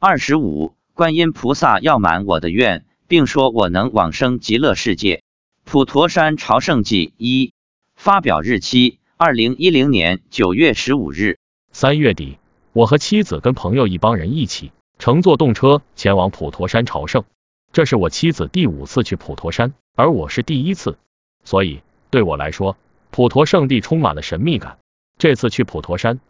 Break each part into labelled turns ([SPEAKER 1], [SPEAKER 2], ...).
[SPEAKER 1] 二十五，观音菩萨要满我的愿，并说我能往生极乐世界。普陀山朝圣记一，发表日期：二零一零年九月十五日。
[SPEAKER 2] 三月底，我和妻子跟朋友一帮人一起乘坐动车前往普陀山朝圣。这是我妻子第五次去普陀山，而我是第一次，所以对我来说，普陀圣地充满了神秘感。这次去普陀山，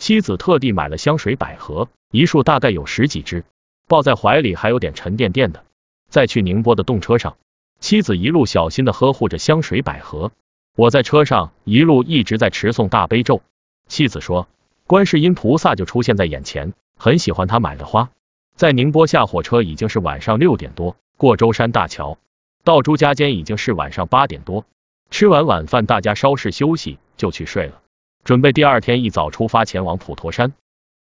[SPEAKER 2] 妻子特地买了香水百合，一束大概有十几支，抱在怀里还有点沉甸甸的。在去宁波的动车上，妻子一路小心的呵护着香水百合，我在车上一路一直在持诵大悲咒。妻子说。观世音菩萨就出现在眼前，很喜欢他买的花。在宁波下火车已经是晚上六点多，过舟山大桥到朱家尖已经是晚上八点多。吃完晚饭，大家稍事休息就去睡了，准备第二天一早出发前往普陀山。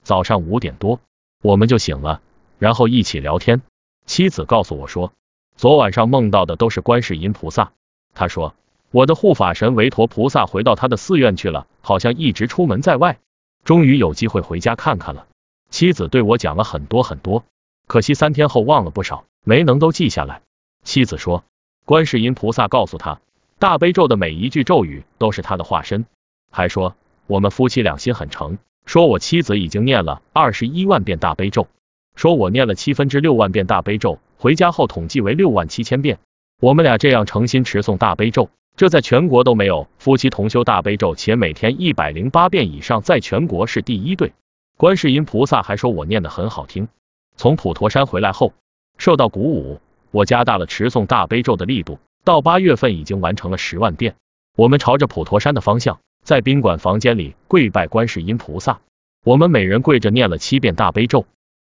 [SPEAKER 2] 早上五点多我们就醒了，然后一起聊天。妻子告诉我说，昨晚上梦到的都是观世音菩萨。他说，我的护法神维陀菩萨回到他的寺院去了，好像一直出门在外。终于有机会回家看看了。妻子对我讲了很多很多，可惜三天后忘了不少，没能都记下来。妻子说，观世音菩萨告诉他，大悲咒的每一句咒语都是他的化身，还说我们夫妻两心很诚，说我妻子已经念了二十一万遍大悲咒，说我念了七分之六万遍大悲咒，回家后统计为六万七千遍。我们俩这样诚心持诵大悲咒。这在全国都没有夫妻同修大悲咒，且每天一百零八遍以上，在全国是第一对。观世音菩萨还说我念的很好听。从普陀山回来后，受到鼓舞，我加大了持诵大悲咒的力度，到八月份已经完成了十万遍。我们朝着普陀山的方向，在宾馆房间里跪拜观世音菩萨，我们每人跪着念了七遍大悲咒。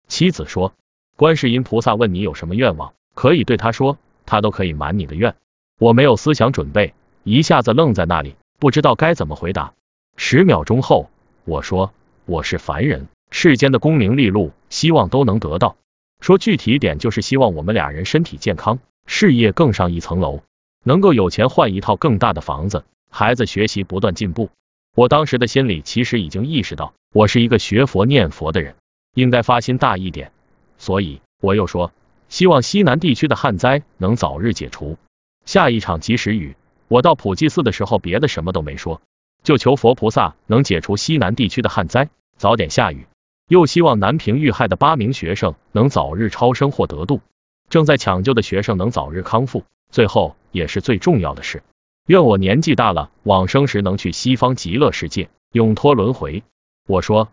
[SPEAKER 2] 妻子说，观世音菩萨问你有什么愿望，可以对他说，他都可以满你的愿。我没有思想准备，一下子愣在那里，不知道该怎么回答。十秒钟后，我说：“我是凡人，世间的功名利禄，希望都能得到。说具体点，就是希望我们俩人身体健康，事业更上一层楼，能够有钱换一套更大的房子，孩子学习不断进步。”我当时的心里其实已经意识到，我是一个学佛念佛的人，应该发心大一点。所以我又说：“希望西南地区的旱灾能早日解除。”下一场及时雨，我到普济寺的时候，别的什么都没说，就求佛菩萨能解除西南地区的旱灾，早点下雨。又希望南平遇害的八名学生能早日超生或得度，正在抢救的学生能早日康复。最后也是最重要的是，愿我年纪大了，往生时能去西方极乐世界，永脱轮回。我说，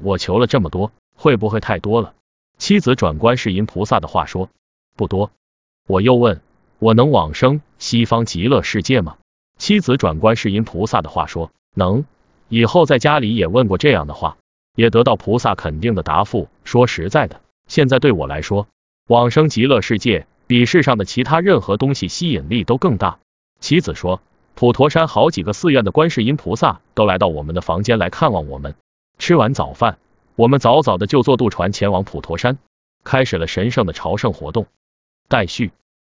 [SPEAKER 2] 我求了这么多，会不会太多了？妻子转观世音菩萨的话说，不多。我又问。我能往生西方极乐世界吗？妻子转观世音菩萨的话说能。以后在家里也问过这样的话，也得到菩萨肯定的答复。说实在的，现在对我来说，往生极乐世界比世上的其他任何东西吸引力都更大。妻子说，普陀山好几个寺院的观世音菩萨都来到我们的房间来看望我们。吃完早饭，我们早早的就坐渡船前往普陀山，开始了神圣的朝圣活动。待续。